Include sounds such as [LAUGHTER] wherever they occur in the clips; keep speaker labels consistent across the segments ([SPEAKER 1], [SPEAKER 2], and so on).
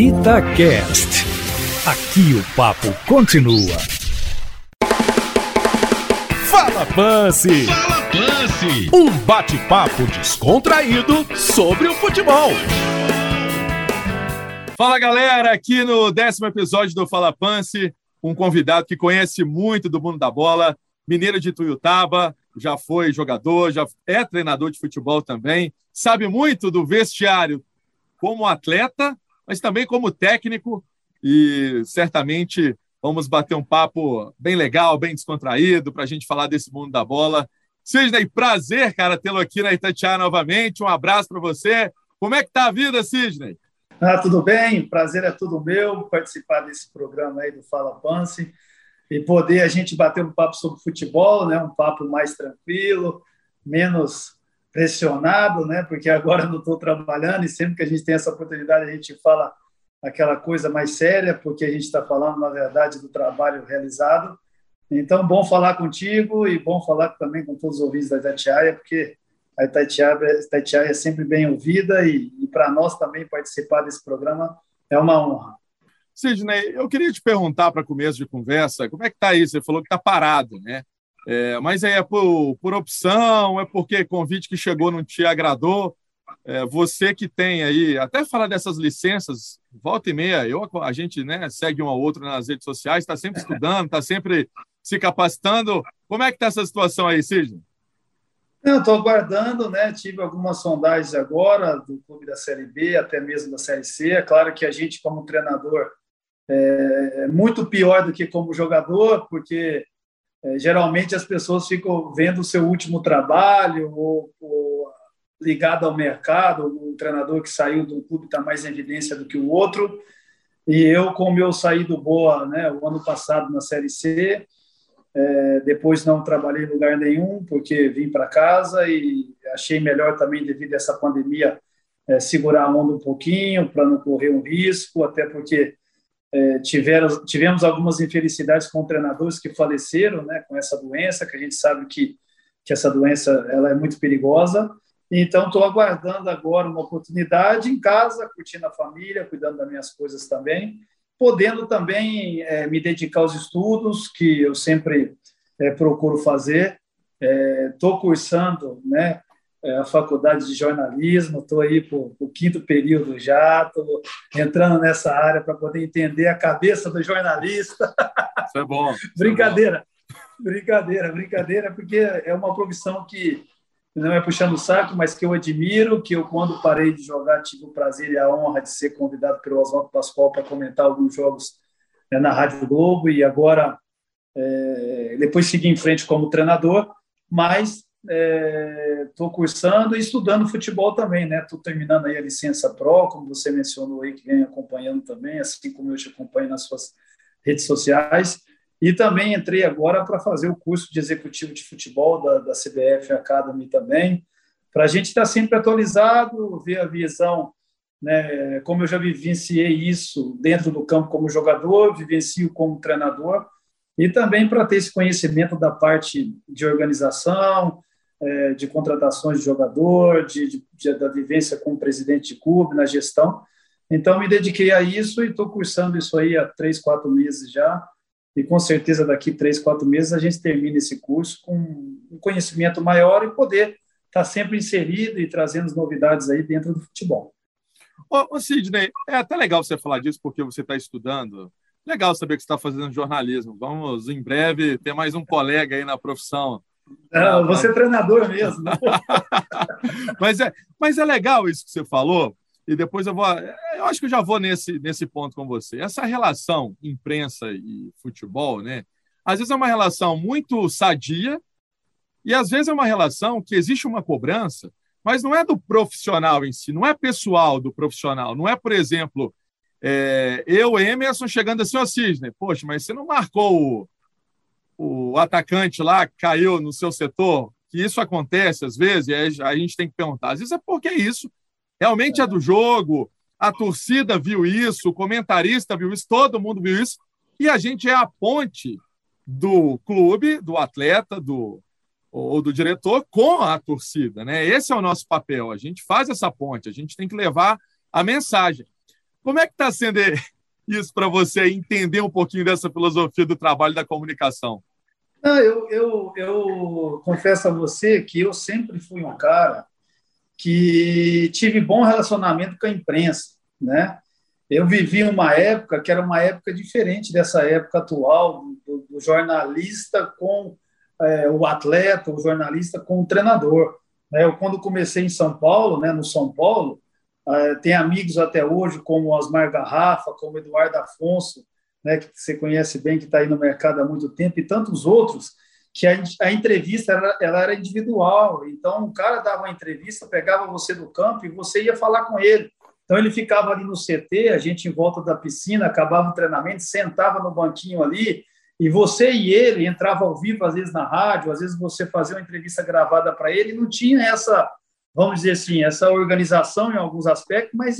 [SPEAKER 1] Itacast. Aqui o papo continua. Fala Pance!
[SPEAKER 2] Fala Pance!
[SPEAKER 1] Um bate-papo descontraído sobre o futebol.
[SPEAKER 3] Fala galera, aqui no décimo episódio do Fala Pance, um convidado que conhece muito do mundo da bola, mineiro de Tuiutaba, já foi jogador, já é treinador de futebol também, sabe muito do vestiário como atleta, mas também como técnico e certamente vamos bater um papo bem legal, bem descontraído para a gente falar desse mundo da bola. Sidney, prazer, cara, tê-lo aqui na Itatiaia novamente. Um abraço para você. Como é que tá a vida, Sidney?
[SPEAKER 4] Ah, tudo bem, prazer é tudo meu participar desse programa aí do Fala Pance e poder a gente bater um papo sobre futebol, né? Um papo mais tranquilo, menos pressionado, né? Porque agora não estou trabalhando e sempre que a gente tem essa oportunidade a gente fala aquela coisa mais séria, porque a gente está falando na verdade do trabalho realizado. Então, bom falar contigo e bom falar também com todos os ouvintes da Itatiaia, porque a Itatiaia, Itatiaia é sempre bem ouvida e, e para nós também participar desse programa é uma honra.
[SPEAKER 3] Sidney, eu queria te perguntar para começo de conversa, como é que está aí? Você falou que está parado, né? É, mas é por, por opção, é porque convite que chegou não te agradou. É, você que tem aí, até falar dessas licenças, volta e meia, eu, a gente né, segue um ao outro nas redes sociais, está sempre estudando, está sempre se capacitando. Como é que está essa situação aí, Sidney?
[SPEAKER 4] Estou aguardando, né? Tive algumas sondagens agora do clube da Série B, até mesmo da Série C. É claro que a gente, como treinador, é, é muito pior do que como jogador, porque é, geralmente as pessoas ficam vendo o seu último trabalho ou, ou ligado ao mercado, um treinador que saiu do clube está mais em evidência do que o outro. E eu, como eu saí do Boa né, o ano passado na Série C, é, depois não trabalhei em lugar nenhum, porque vim para casa e achei melhor também, devido a essa pandemia, é, segurar a onda um pouquinho, para não correr um risco, até porque é, tiveram, tivemos algumas infelicidades com treinadores que faleceram né, com essa doença, que a gente sabe que, que essa doença ela é muito perigosa. Então, estou aguardando agora uma oportunidade em casa, curtindo a família, cuidando das minhas coisas também, podendo também é, me dedicar aos estudos, que eu sempre é, procuro fazer. Estou é, cursando né, é, a faculdade de jornalismo, estou aí para o quinto período já, estou entrando nessa área para poder entender a cabeça do jornalista.
[SPEAKER 3] Isso é bom.
[SPEAKER 4] brincadeira, é bom. brincadeira, brincadeira, porque é uma profissão que não é puxando o saco, mas que eu admiro, que eu, quando parei de jogar, tive o prazer e a honra de ser convidado pelo Oswaldo Pascoal para comentar alguns jogos né, na Rádio Globo, e agora, é, depois segui em frente como treinador, mas estou é, cursando e estudando futebol também, né? Estou terminando aí a licença Pro, como você mencionou aí, que vem acompanhando também, assim como eu te acompanho nas suas redes sociais. E também entrei agora para fazer o curso de executivo de futebol da, da CBF Academy também, para a gente estar tá sempre atualizado, ver a visão, né? Como eu já vivenciei isso dentro do campo como jogador, vivencio como treinador, e também para ter esse conhecimento da parte de organização, é, de contratações de jogador, de, de, de, da vivência como presidente de clube, na gestão. Então, me dediquei a isso e estou cursando isso aí há três, quatro meses já. E com certeza, daqui três, quatro meses, a gente termina esse curso com um conhecimento maior e poder estar tá sempre inserido e trazendo novidades aí dentro do futebol.
[SPEAKER 3] Ô, ô Sidney, é até legal você falar disso, porque você está estudando. Legal saber que você está fazendo jornalismo. Vamos, em breve, ter mais um colega aí na profissão
[SPEAKER 4] não, você é treinador mesmo. [LAUGHS]
[SPEAKER 3] mas, é, mas é legal isso que você falou, e depois eu vou. Eu acho que eu já vou nesse, nesse ponto com você. Essa relação imprensa e futebol, né? Às vezes é uma relação muito sadia, e às vezes é uma relação que existe uma cobrança, mas não é do profissional em si, não é pessoal do profissional, não é, por exemplo, é, eu, Emerson, chegando assim, ó, Cisne, poxa, mas você não marcou o atacante lá caiu no seu setor, que isso acontece às vezes, e a gente tem que perguntar. Às vezes é porque é isso realmente é do jogo, a torcida viu isso, o comentarista viu isso, todo mundo viu isso, e a gente é a ponte do clube, do atleta, do ou do diretor com a torcida, né? Esse é o nosso papel. A gente faz essa ponte, a gente tem que levar a mensagem. Como é que está sendo [LAUGHS] isso para você entender um pouquinho dessa filosofia do trabalho da comunicação?
[SPEAKER 4] Não, eu, eu, eu confesso a você que eu sempre fui um cara que tive bom relacionamento com a imprensa, né? Eu vivi uma época que era uma época diferente dessa época atual do, do jornalista com é, o atleta, o jornalista com o treinador. Né? Eu quando comecei em São Paulo, né, no São Paulo, é, tem amigos até hoje como Osmar Garrafa, como Eduardo Afonso, né, que você conhece bem, que está aí no mercado há muito tempo, e tantos outros que a, a entrevista era, ela era individual. Então, o cara dava uma entrevista, pegava você do campo e você ia falar com ele. Então, ele ficava ali no CT, a gente em volta da piscina, acabava o treinamento, sentava no banquinho ali, e você e ele entrava ao vivo, às vezes na rádio, às vezes você fazia uma entrevista gravada para ele, não tinha essa, vamos dizer assim, essa organização em alguns aspectos, mas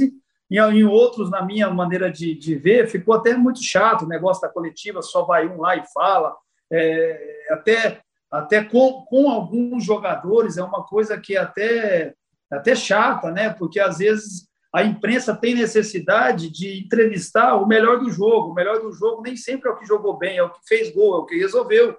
[SPEAKER 4] em, em outros, na minha maneira de, de ver, ficou até muito chato o negócio da coletiva, só vai um lá e fala, é, até até com, com alguns jogadores é uma coisa que é até até chata, né? Porque às vezes a imprensa tem necessidade de entrevistar o melhor do jogo. O melhor do jogo nem sempre é o que jogou bem, é o que fez gol, é o que resolveu.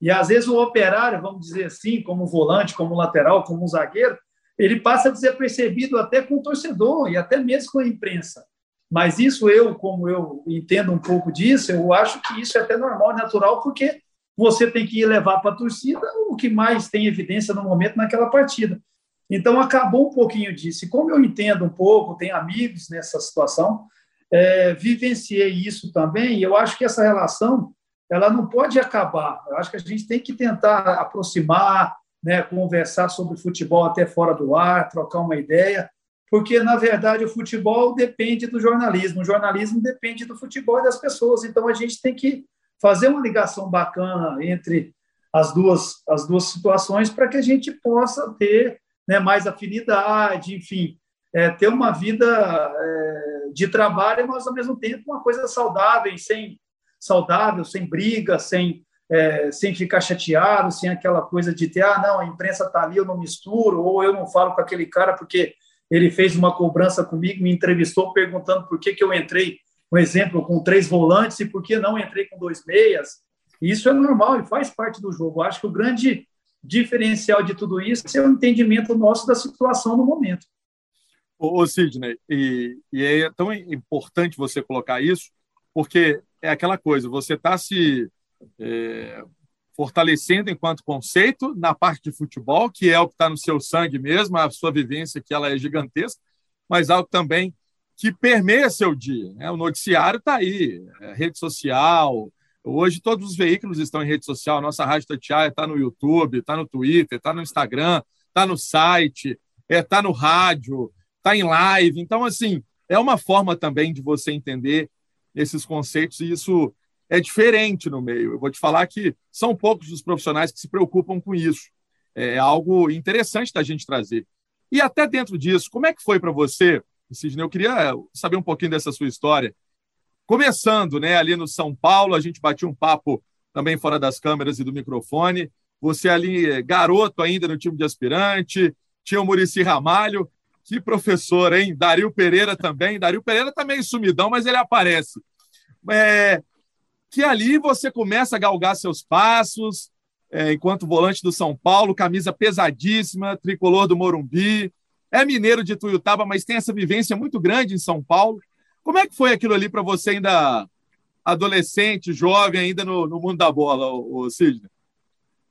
[SPEAKER 4] E às vezes o operário, vamos dizer assim, como volante, como lateral, como zagueiro, ele passa a ser percebido até com o torcedor e até mesmo com a imprensa. Mas isso eu, como eu entendo um pouco disso, eu acho que isso é até normal, natural, porque você tem que levar para a torcida o que mais tem evidência no momento naquela partida. Então, acabou um pouquinho disso. E como eu entendo um pouco, tenho amigos nessa situação, é, vivenciei isso também, e eu acho que essa relação ela não pode acabar. Eu acho que a gente tem que tentar aproximar, né, conversar sobre futebol até fora do ar, trocar uma ideia, porque, na verdade, o futebol depende do jornalismo, o jornalismo depende do futebol e das pessoas. Então, a gente tem que fazer uma ligação bacana entre as duas, as duas situações para que a gente possa ter né, mais afinidade, enfim, é, ter uma vida é, de trabalho, mas ao mesmo tempo uma coisa saudável, sem saudável, sem briga, sem é, sem ficar chateado, sem aquela coisa de ter, ah, não, a imprensa está ali, eu não misturo, ou eu não falo com aquele cara porque ele fez uma cobrança comigo, me entrevistou perguntando por que, que eu entrei um exemplo, com três volantes e por que não entrei com dois meias. Isso é normal e faz parte do jogo. Acho que o grande diferencial de tudo isso é o entendimento nosso da situação no momento.
[SPEAKER 3] Ô, Sidney, e, e é tão importante você colocar isso, porque é aquela coisa, você está se é, fortalecendo enquanto conceito na parte de futebol, que é o que está no seu sangue mesmo, a sua vivência que ela é gigantesca, mas algo também que permeia seu dia. Né? O noticiário está aí, é, rede social. Hoje todos os veículos estão em rede social. Nossa Rádio Tatiaia está no YouTube, está no Twitter, está no Instagram, está no site, está é, tá no rádio, está em live. Então, assim, é uma forma também de você entender esses conceitos e isso é diferente no meio. Eu vou te falar que são poucos os profissionais que se preocupam com isso. É algo interessante da gente trazer. E até dentro disso, como é que foi para você Sidney, eu queria saber um pouquinho dessa sua história. Começando, né, ali no São Paulo, a gente batia um papo também fora das câmeras e do microfone. Você ali, garoto ainda no time de aspirante, tinha o Murici Ramalho, que professor, hein? Dario Pereira também. Dario Pereira tá meio sumidão, mas ele aparece. É, que ali você começa a galgar seus passos, é, enquanto volante do São Paulo, camisa pesadíssima, tricolor do Morumbi, é mineiro de Tuiutaba, mas tem essa vivência muito grande em São Paulo. Como é que foi aquilo ali para você ainda adolescente, jovem, ainda no, no mundo da bola, o, Sidney?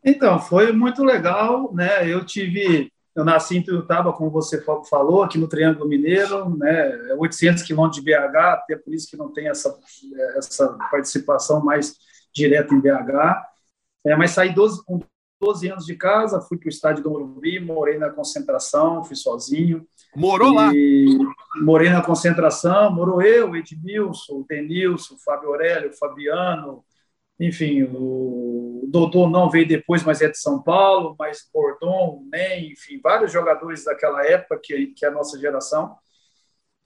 [SPEAKER 4] Então, foi muito legal, né? Eu tive, eu nasci em Tuiutaba, como você falou, aqui no Triângulo Mineiro, né? 800 é quilômetros de BH, até por isso que não tem essa, essa participação mais direta em BH. É, mas saí 12, com 12 anos de casa, fui para o estádio do Morumbi, morei na concentração, fui sozinho.
[SPEAKER 3] Morou lá?
[SPEAKER 4] Morei na concentração, morou eu, Edmilson, Denilson, Fábio Aurélio, Fabiano, enfim, o Dodô não veio depois, mas é de São Paulo, mas Bordon, Nem, enfim, vários jogadores daquela época, que, que é a nossa geração.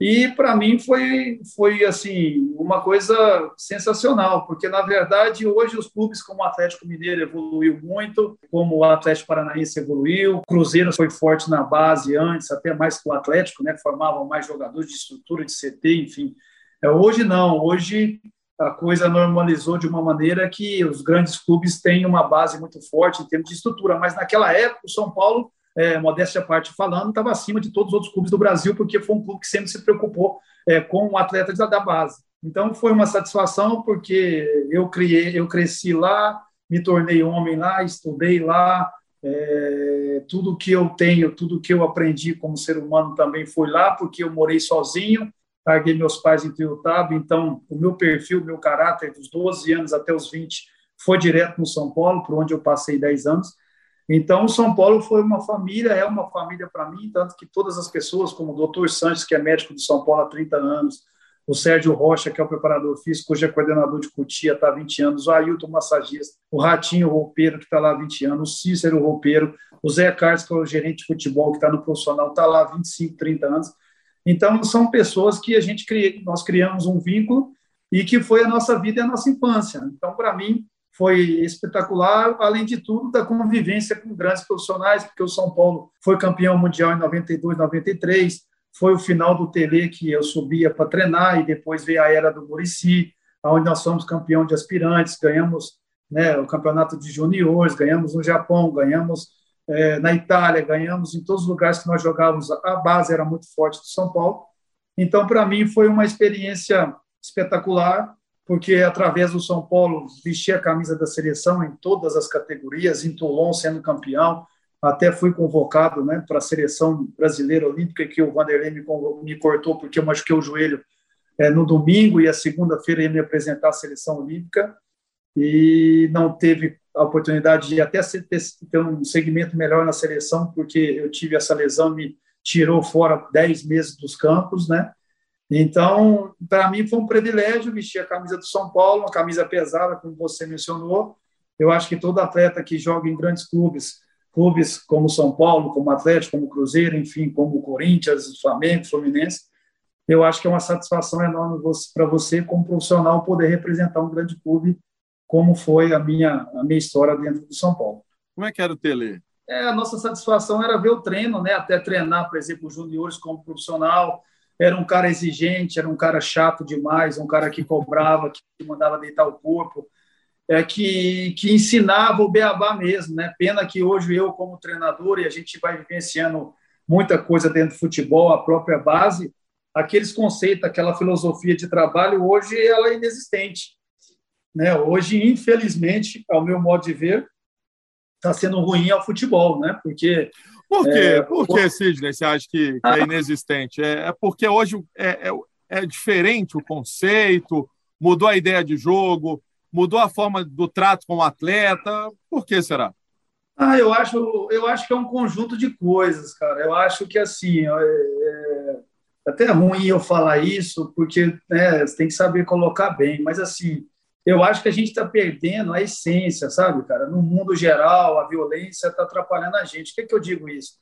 [SPEAKER 4] E para mim foi, foi assim uma coisa sensacional, porque na verdade hoje os clubes como o Atlético Mineiro evoluiu muito, como o Atlético Paranaense evoluiu, o Cruzeiro foi forte na base antes, até mais que o Atlético, né? Formavam mais jogadores de estrutura de CT, enfim. É, hoje não, hoje a coisa normalizou de uma maneira que os grandes clubes têm uma base muito forte em termos de estrutura, mas naquela época o São Paulo é, modéstia à parte falando, estava acima de todos os outros clubes do Brasil, porque foi um clube que sempre se preocupou é, com o atleta da base. Então foi uma satisfação, porque eu criei, eu cresci lá, me tornei homem lá, estudei lá, é, tudo que eu tenho, tudo que eu aprendi como ser humano também foi lá, porque eu morei sozinho, larguei meus pais em Tuiutaba, então o meu perfil, o meu caráter dos 12 anos até os 20 foi direto no São Paulo, por onde eu passei 10 anos. Então, São Paulo foi uma família, é uma família para mim, tanto que todas as pessoas, como o doutor Santos, que é médico de São Paulo há 30 anos, o Sérgio Rocha, que é o preparador físico, hoje é coordenador de Cutia, está há 20 anos, o Ailton Massagista, o Ratinho Roupeiro, que está lá há 20 anos, o Cícero Roupeiro, o Zé Carlos, que é o gerente de futebol, que está no profissional, está lá há 25, 30 anos. Então, são pessoas que a gente cria, nós criamos um vínculo e que foi a nossa vida e a nossa infância. Então, para mim, foi espetacular, além de tudo, da convivência com grandes profissionais, porque o São Paulo foi campeão mundial em 92, 93, foi o final do Tele que eu subia para treinar, e depois veio a era do Murici, onde nós somos campeão de aspirantes, ganhamos né, o campeonato de juniores, ganhamos no Japão, ganhamos é, na Itália, ganhamos em todos os lugares que nós jogávamos, a base era muito forte do São Paulo. Então, para mim, foi uma experiência espetacular, porque através do São Paulo vesti a camisa da seleção em todas as categorias, em Toulon sendo campeão, até fui convocado né, para a seleção brasileira olímpica, que o Vanderlei me, me cortou porque eu machuquei o joelho é, no domingo e a segunda-feira ia me apresentar à seleção olímpica e não teve a oportunidade de até ter, um segmento melhor na seleção, porque eu tive essa lesão, me tirou fora 10 meses dos campos, né? Então, para mim foi um privilégio vestir a camisa do São Paulo, uma camisa pesada, como você mencionou. Eu acho que todo atleta que joga em grandes clubes, clubes como São Paulo, como Atlético, como Cruzeiro, enfim, como Corinthians, Flamengo, Fluminense, eu acho que é uma satisfação enorme para você, como profissional, poder representar um grande clube, como foi a minha, a minha história dentro do São Paulo.
[SPEAKER 3] Como é que era o Tele?
[SPEAKER 4] É, a nossa satisfação era ver o treino, né? até treinar, por exemplo, os juniores como profissional, era um cara exigente, era um cara chato demais, um cara que cobrava, que mandava deitar o corpo, é que, que ensinava o beabá mesmo, né? Pena que hoje eu, como treinador, e a gente vai vivenciando muita coisa dentro do futebol, a própria base, aqueles conceitos, aquela filosofia de trabalho, hoje ela é inexistente. Né? Hoje, infelizmente, ao meu modo de ver, está sendo ruim ao futebol, né? Porque
[SPEAKER 3] por quê? É, Por que, Sidney, você acha que, que é inexistente? É, é porque hoje é, é, é, diferente o conceito, mudou a ideia de jogo, mudou a forma do trato com o atleta. Por que será?
[SPEAKER 4] Ah, eu acho, eu acho que é um conjunto de coisas, cara. Eu acho que assim, é, é até ruim eu falar isso, porque né, você tem que saber colocar bem, mas assim, eu acho que a gente está perdendo a essência, sabe, cara? No mundo geral, a violência está atrapalhando a gente. O que, é que eu digo isso?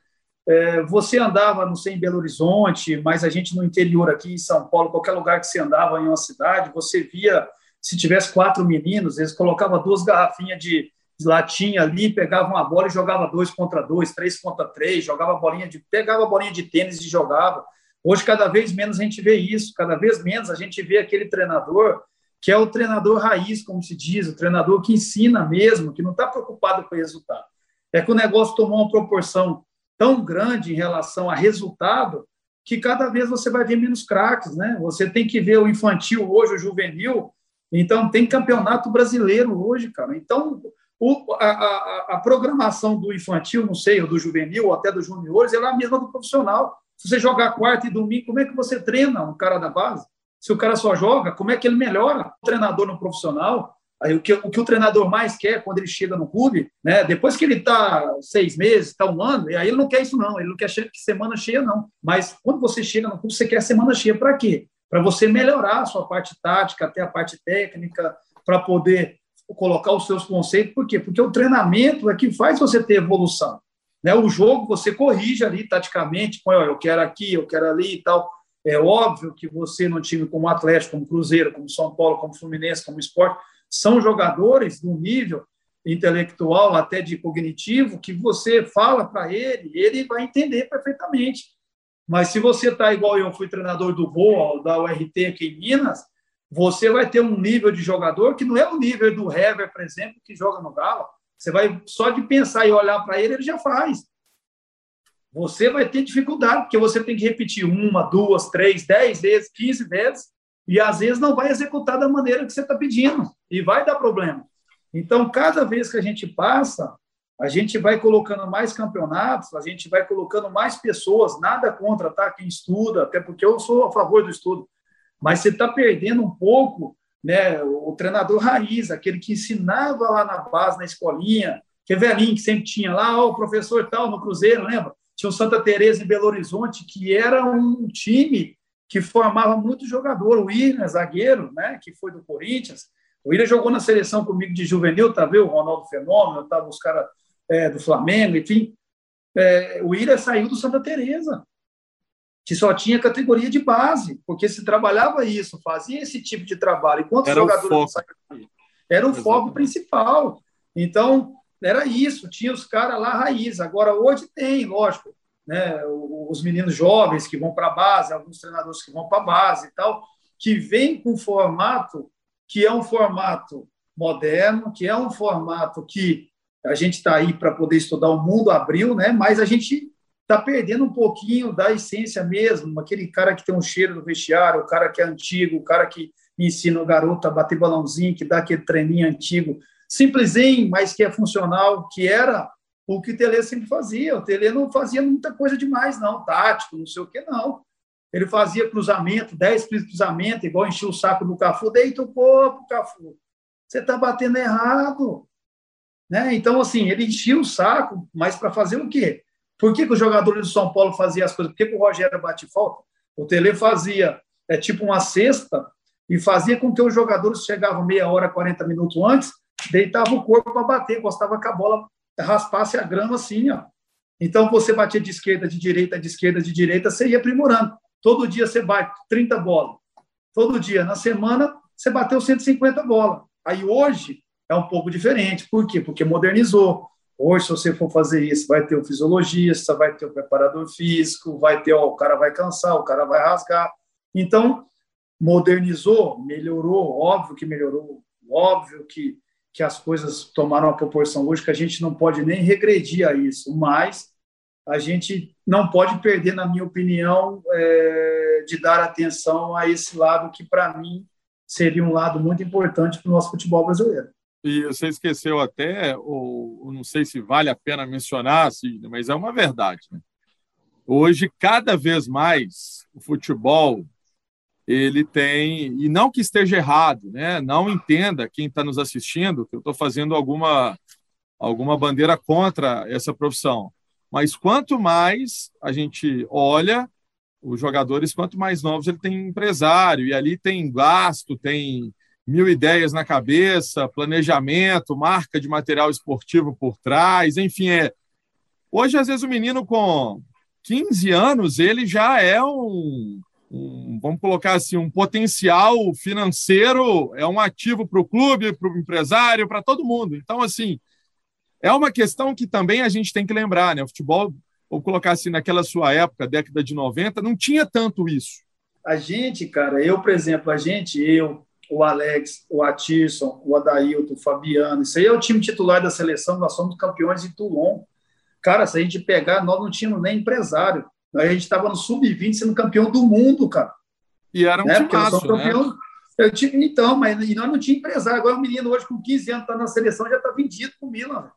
[SPEAKER 4] É, você andava, não sei, em Belo Horizonte, mas a gente no interior aqui em São Paulo, qualquer lugar que você andava em uma cidade, você via, se tivesse quatro meninos, eles colocavam duas garrafinhas de, de latinha ali, pegavam a bola e jogava dois contra dois, três contra três, jogava bolinha de, pegava a bolinha de tênis e jogava. Hoje, cada vez menos a gente vê isso, cada vez menos a gente vê aquele treinador que é o treinador raiz, como se diz, o treinador que ensina mesmo, que não está preocupado com o resultado. É que o negócio tomou uma proporção tão grande em relação a resultado que cada vez você vai ver menos craques, né? Você tem que ver o infantil hoje, o juvenil. Então tem campeonato brasileiro hoje, cara. Então o, a, a, a, programação do infantil, não sei, ou do juvenil, ou até dos juniores, ela é a mesma do profissional. Se você jogar quarta e domingo, como é que você treina um cara da base? Se o cara só joga, como é que ele melhora? O treinador no profissional, aí o que, o que o treinador mais quer quando ele chega no clube, né? Depois que ele está seis meses, está um ano, aí ele não quer isso não, ele não quer semana cheia não. Mas quando você chega no clube, você quer semana cheia para quê? Para você melhorar a sua parte tática, até a parte técnica, para poder colocar os seus conceitos. Por quê? Porque o treinamento é que faz você ter evolução. Né? O jogo você corrige ali taticamente, põe, ó, eu quero aqui, eu quero ali e tal É óbvio que você, num time como Atlético, como Cruzeiro, como São Paulo, como Fluminense, como Esporte, são jogadores do nível intelectual, até de cognitivo, que você fala para ele, ele vai entender perfeitamente. Mas se você está igual eu fui treinador do Boa, da URT aqui em Minas, você vai ter um nível de jogador que não é o nível do Hever, por exemplo, que joga no Galo. Você vai só de pensar e olhar para ele, ele já faz. Você vai ter dificuldade, porque você tem que repetir uma, duas, três, dez vezes, quinze vezes, e às vezes não vai executar da maneira que você está pedindo, e vai dar problema. Então, cada vez que a gente passa, a gente vai colocando mais campeonatos, a gente vai colocando mais pessoas, nada contra tá? quem estuda, até porque eu sou a favor do estudo, mas você está perdendo um pouco né, o treinador raiz, aquele que ensinava lá na base, na escolinha, que é velhinho, que sempre tinha lá, oh, o professor tal no Cruzeiro, lembra? Tinha o Santa Teresa em Belo Horizonte, que era um time que formava muito jogador, o William, zagueiro, né, que foi do Corinthians, o William jogou na seleção comigo de juvenil, tá vendo? O Ronaldo Fenômeno, tava os caras é, do Flamengo, enfim. É, o William saiu do Santa Teresa que só tinha categoria de base, porque se trabalhava isso, fazia esse tipo de trabalho. Enquanto
[SPEAKER 3] era jogadores o foco.
[SPEAKER 4] era o Exatamente. foco principal. Então, era isso, tinha os caras lá raiz. Agora, hoje tem, lógico, né, os meninos jovens que vão para a base, alguns treinadores que vão para a base e tal, que vêm com formato que é um formato moderno, que é um formato que a gente está aí para poder estudar o mundo abriu, né? Mas a gente está perdendo um pouquinho da essência mesmo, aquele cara que tem um cheiro no vestiário, o cara que é antigo, o cara que ensina o garoto a bater balãozinho, que dá aquele treininho antigo, simplesinho, mas que é funcional, que era o que o Tele sempre fazia. O Tele não fazia muita coisa demais, não, tático, não sei o que, não. Ele fazia cruzamento, 10 cruzamentos, igual enchia o saco do Cafu, deita o corpo, Cafu. Você está batendo errado. Né? Então, assim, ele enchia o saco, mas para fazer o quê? Por que, que os jogadores do São Paulo faziam as coisas? Por que, que o Rogério bate falta? O Tele fazia é tipo uma cesta e fazia com que os jogadores chegavam meia hora, 40 minutos antes, deitavam o corpo para bater, gostava que a bola raspasse a grama assim, ó. Então você batia de esquerda, de direita, de esquerda, de direita, você ia aprimorando. Todo dia você bate 30 bolas. Todo dia. Na semana, você bateu 150 bolas. Aí hoje é um pouco diferente. Por quê? Porque modernizou. Hoje, se você for fazer isso, vai ter o fisiologista, vai ter o preparador físico, vai ter, ó, o cara vai cansar, o cara vai rasgar. Então, modernizou, melhorou, óbvio que melhorou, óbvio que, que as coisas tomaram uma proporção hoje que a gente não pode nem regredir a isso, mas a gente não pode perder, na minha opinião, é, de dar atenção a esse lado que, para mim, seria um lado muito importante para o nosso futebol brasileiro.
[SPEAKER 3] E você esqueceu até, ou, não sei se vale a pena mencionar, assim, mas é uma verdade. Né? Hoje, cada vez mais, o futebol ele tem e não que esteja errado, né? Não entenda quem está nos assistindo que eu estou fazendo alguma alguma bandeira contra essa profissão. Mas quanto mais a gente olha os jogadores, quanto mais novos ele tem empresário e ali tem gasto, tem mil ideias na cabeça, planejamento, marca de material esportivo por trás, enfim, é. Hoje, às vezes, o menino com 15 anos, ele já é um, um vamos colocar assim, um potencial financeiro, é um ativo para o clube, para o empresário, para todo mundo. Então, assim, é uma questão que também a gente tem que lembrar, né? O futebol, vou colocar assim, naquela sua época, década de 90, não tinha tanto isso.
[SPEAKER 4] A gente, cara, eu, por exemplo, a gente, eu, o Alex, o Atirson, o Adailton, o Fabiano. Isso aí é o time titular da seleção, nós somos campeões em Toulon. Cara, se a gente pegar, nós não tínhamos nem empresário. A gente estava no sub-20 sendo campeão do mundo, cara.
[SPEAKER 3] E era um né? timaço,
[SPEAKER 4] campeão... né? Eu tive, então, mas e nós não tínhamos empresário. Agora o menino hoje com 15 anos está na seleção já está vendido com o Milan,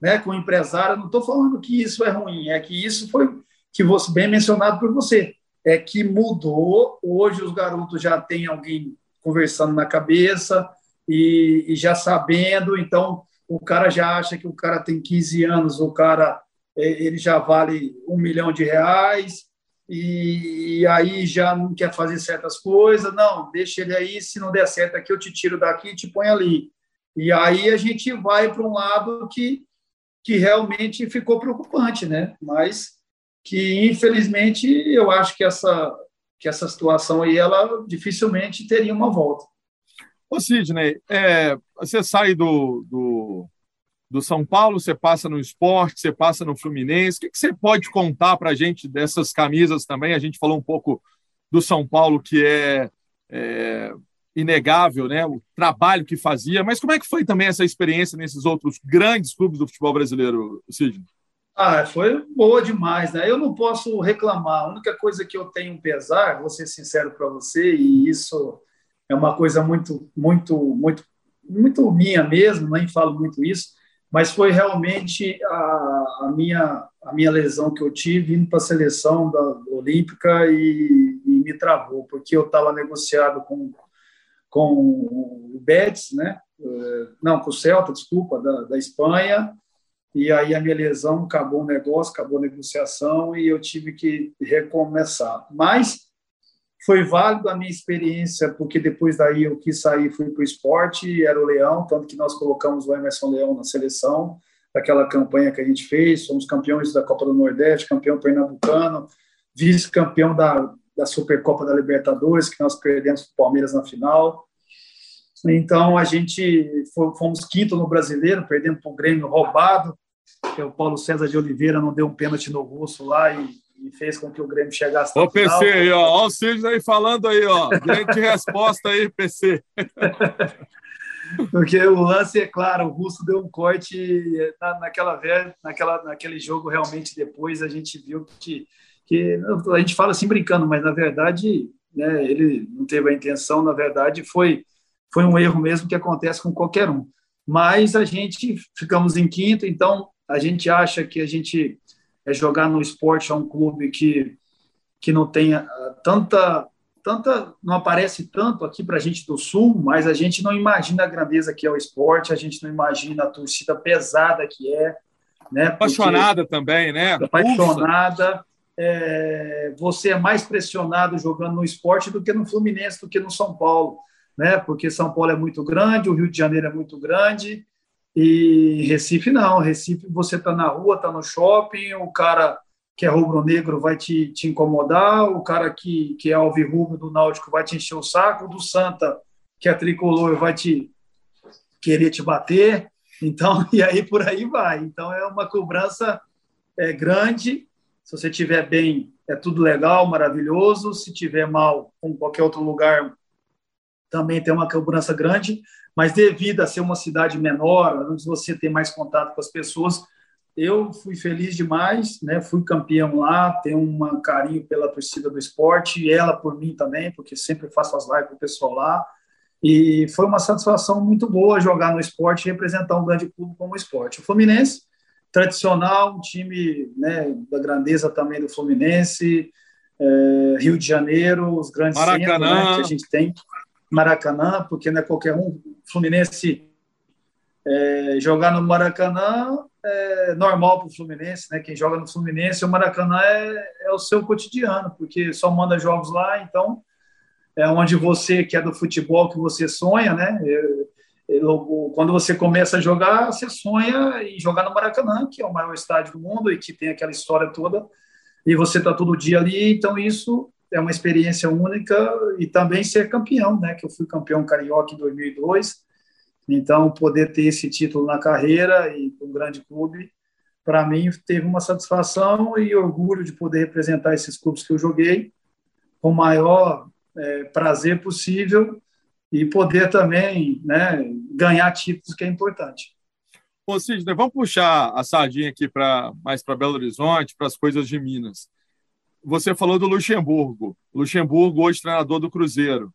[SPEAKER 4] né? Com o empresário. Não estou falando que isso é ruim, é que isso foi que você bem mencionado por você. É que mudou. Hoje os garotos já têm alguém conversando na cabeça e, e, já sabendo, então o cara já acha que o cara tem 15 anos, o cara ele já vale um milhão de reais e, aí já não quer fazer certas coisas, não, deixa ele aí, se não der certo aqui eu te tiro daqui e te põe ali. E aí a gente vai para um lado que, que realmente ficou preocupante, né? Mas que infelizmente eu acho que essa que essa situação aí ela dificilmente teria uma volta.
[SPEAKER 3] Ô Sidney, é, você sai do, do, do, São Paulo, você passa no esporte, você passa no Fluminense. O que, que você pode contar para a gente dessas camisas também? A gente falou um pouco do São Paulo, que é, é inegável, né? O trabalho que fazia. Mas como é que foi também essa experiência nesses outros grandes clubes do futebol brasileiro, Sidney?
[SPEAKER 4] Ah, foi boa demais, né? Eu não posso reclamar. A única coisa que eu tenho pesar, vou ser sincero para você, e isso é uma coisa muito, muito, muito, muito minha mesmo, nem falo muito isso, mas foi realmente a, a minha a minha lesão que eu tive indo para a seleção da olímpica e, e me travou, porque eu estava negociado com com o Betis, né? Eh, não, com o Celta, desculpa, da, da Espanha, e aí a minha lesão acabou o negócio, acabou a negociação e eu tive que recomeçar. Mas foi válido a minha experiência, porque depois daí eu quis sair, fui para o esporte, era o Leão, tanto que nós colocamos o Emerson Leão na seleção, daquela campanha que a gente fez, somos campeões da Copa do Nordeste, campeão pernambucano, vice-campeão da, da Supercopa da Libertadores, que nós perdemos para o Palmeiras na final. Então, a gente fomos quinto no brasileiro, perdemos para o Grêmio roubado, que o Paulo César de Oliveira não deu um pênalti no russo lá e, e fez com que o Grêmio chegasse
[SPEAKER 3] Ô, PC final. aí, ó, ó o aí falando aí, ó, grande resposta aí, PC. [LAUGHS]
[SPEAKER 4] Porque o lance, é claro, o russo deu um corte na, naquela, naquela, naquele jogo, realmente, depois a gente viu que que a gente fala assim brincando, mas na verdade né, ele não teve a intenção, na verdade foi foi um erro mesmo que acontece com qualquer um. Mas a gente ficamos em quinto, então a gente acha que a gente é jogar no esporte é um clube que que não tenha tanta tanta não aparece tanto aqui para a gente do sul, mas a gente não imagina a grandeza que é o esporte, a gente não imagina a torcida pesada que é, né?
[SPEAKER 3] Apaixonada também, né?
[SPEAKER 4] Apaixonada é, você é mais pressionado jogando no esporte do que no Fluminense, do que no São Paulo, né? Porque São Paulo é muito grande, o Rio de Janeiro é muito grande e Recife não. Recife você está na rua, está no shopping, o cara que é rubro-negro vai te, te incomodar, o cara que, que é alvirrubro do Náutico vai te encher o saco, do Santa, que é tricolor, vai te querer te bater. Então, [LAUGHS] e aí por aí vai. Então é uma cobrança é, grande se você tiver bem, é tudo legal, maravilhoso. Se tiver mal, como qualquer outro lugar, também tem uma cobrança grande. Mas devido a ser uma cidade menor, onde você tem mais contato com as pessoas, eu fui feliz demais, né? Fui campeão lá, tenho um carinho pela torcida do esporte, e ela por mim também, porque sempre faço as lives com o pessoal lá. E foi uma satisfação muito boa jogar no esporte e representar um grande clube como o esporte. O Fluminense tradicional, um time né, da grandeza também do Fluminense, é, Rio de Janeiro, os grandes
[SPEAKER 3] Maracanã. centros né,
[SPEAKER 4] que a gente tem, Maracanã, porque não é qualquer um. Fluminense é, jogar no Maracanã é normal para o Fluminense, né? Quem joga no Fluminense, o Maracanã é, é o seu cotidiano, porque só manda jogos lá, então é onde você que é do futebol que você sonha, né? quando você começa a jogar, você sonha em jogar no Maracanã, que é o maior estádio do mundo e que tem aquela história toda, e você está todo dia ali, então isso é uma experiência única e também ser campeão, né? Que eu fui campeão carioca em 2002, então poder ter esse título na carreira e um grande clube, para mim teve uma satisfação e orgulho de poder representar esses clubes que eu joguei com o maior é, prazer possível e poder também né, ganhar títulos, que é importante.
[SPEAKER 3] Ô, Sidney, vamos puxar a sardinha aqui para mais para Belo Horizonte, para as coisas de Minas. Você falou do Luxemburgo. Luxemburgo, hoje treinador do Cruzeiro.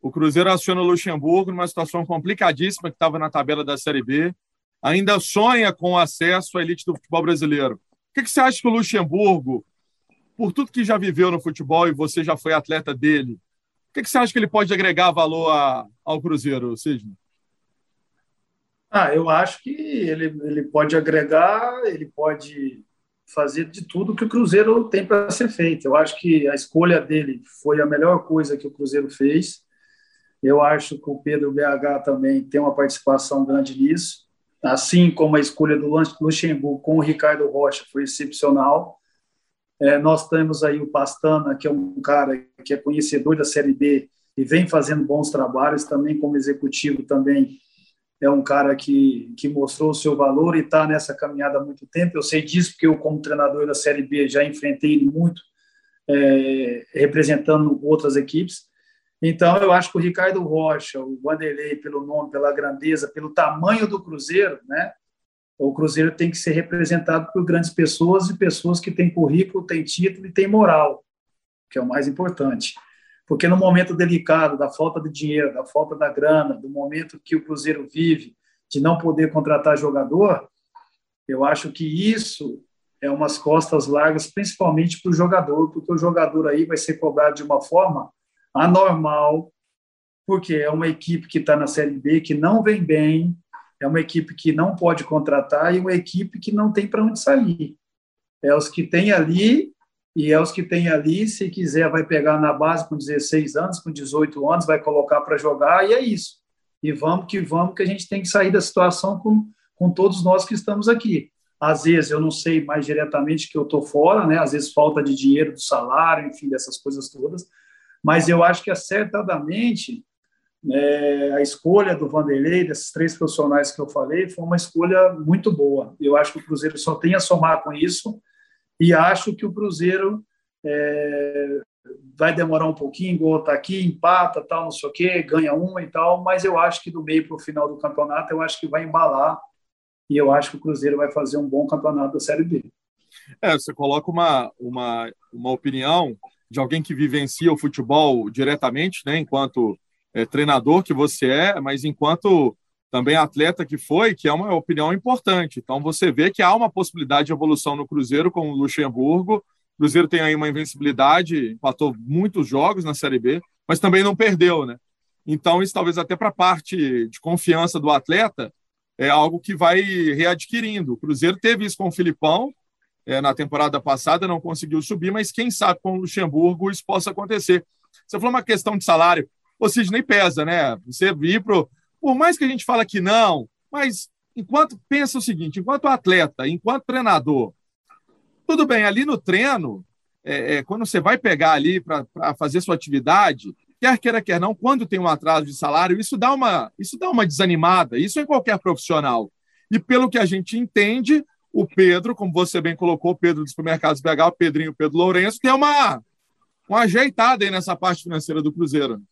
[SPEAKER 3] O Cruzeiro aciona o Luxemburgo numa situação complicadíssima que estava na tabela da Série B. Ainda sonha com acesso à elite do futebol brasileiro. O que você acha que o Luxemburgo, por tudo que já viveu no futebol e você já foi atleta dele, que, que você acha que ele pode agregar valor a, ao Cruzeiro, Sidney?
[SPEAKER 4] Ah, eu acho que ele, ele pode agregar, ele pode fazer de tudo que o Cruzeiro tem para ser feito. Eu acho que a escolha dele foi a melhor coisa que o Cruzeiro fez. Eu acho que o Pedro BH também tem uma participação grande nisso, assim como a escolha do Luxemburgo com o Ricardo Rocha foi excepcional. É, nós temos aí o Pastana, que é um cara que é conhecedor da Série B e vem fazendo bons trabalhos também como executivo também é um cara que, que mostrou o seu valor e está nessa caminhada há muito tempo. Eu sei disso porque eu, como treinador da Série B, já enfrentei ele muito, é, representando outras equipes. Então, eu acho que o Ricardo Rocha, o Vanderlei, pelo nome, pela grandeza, pelo tamanho do Cruzeiro, né? O Cruzeiro tem que ser representado por grandes pessoas e pessoas que têm currículo, têm título e têm moral, que é o mais importante. Porque no momento delicado da falta de dinheiro, da falta da grana, do momento que o Cruzeiro vive, de não poder contratar jogador, eu acho que isso é umas costas largas, principalmente para o jogador, porque o jogador aí vai ser cobrado de uma forma anormal, porque é uma equipe que está na Série B, que não vem bem, é uma equipe que não pode contratar e uma equipe que não tem para onde sair. É os que tem ali e é os que tem ali, se quiser, vai pegar na base com 16 anos, com 18 anos, vai colocar para jogar, e é isso. E vamos que vamos, que a gente tem que sair da situação com, com todos nós que estamos aqui. Às vezes eu não sei mais diretamente que eu estou fora, né? às vezes falta de dinheiro do salário, enfim, dessas coisas todas, mas eu acho que acertadamente é, a escolha do Vanderlei, desses três profissionais que eu falei, foi uma escolha muito boa. Eu acho que o Cruzeiro só tem a somar com isso, e acho que o Cruzeiro é, vai demorar um pouquinho, igual está aqui, empata, tal, não sei o quê, ganha uma e tal, mas eu acho que do meio para o final do campeonato, eu acho que vai embalar e eu acho que o Cruzeiro vai fazer um bom campeonato da Série B.
[SPEAKER 3] É, você coloca uma, uma, uma opinião de alguém que vivencia o futebol diretamente, né, enquanto é, treinador que você é, mas enquanto também atleta que foi, que é uma opinião importante. Então você vê que há uma possibilidade de evolução no Cruzeiro com o Luxemburgo. O Cruzeiro tem aí uma invencibilidade, empatou muitos jogos na Série B, mas também não perdeu, né? Então isso talvez até para a parte de confiança do atleta é algo que vai readquirindo. O Cruzeiro teve isso com o Filipão é, na temporada passada, não conseguiu subir, mas quem sabe com o Luxemburgo isso possa acontecer. Você falou uma questão de salário. O Sidney pesa, né? Você vir para por mais que a gente fala que não, mas enquanto pensa o seguinte, enquanto atleta, enquanto treinador, tudo bem, ali no treino, é, é, quando você vai pegar ali para fazer sua atividade, quer queira, quer não, quando tem um atraso de salário, isso dá uma, isso dá uma desanimada, isso em qualquer profissional. E pelo que a gente entende, o Pedro, como você bem colocou, o Pedro dos Supermercados BH, o Pedrinho, o Pedro Lourenço, tem uma, uma ajeitada aí nessa parte financeira do Cruzeiro.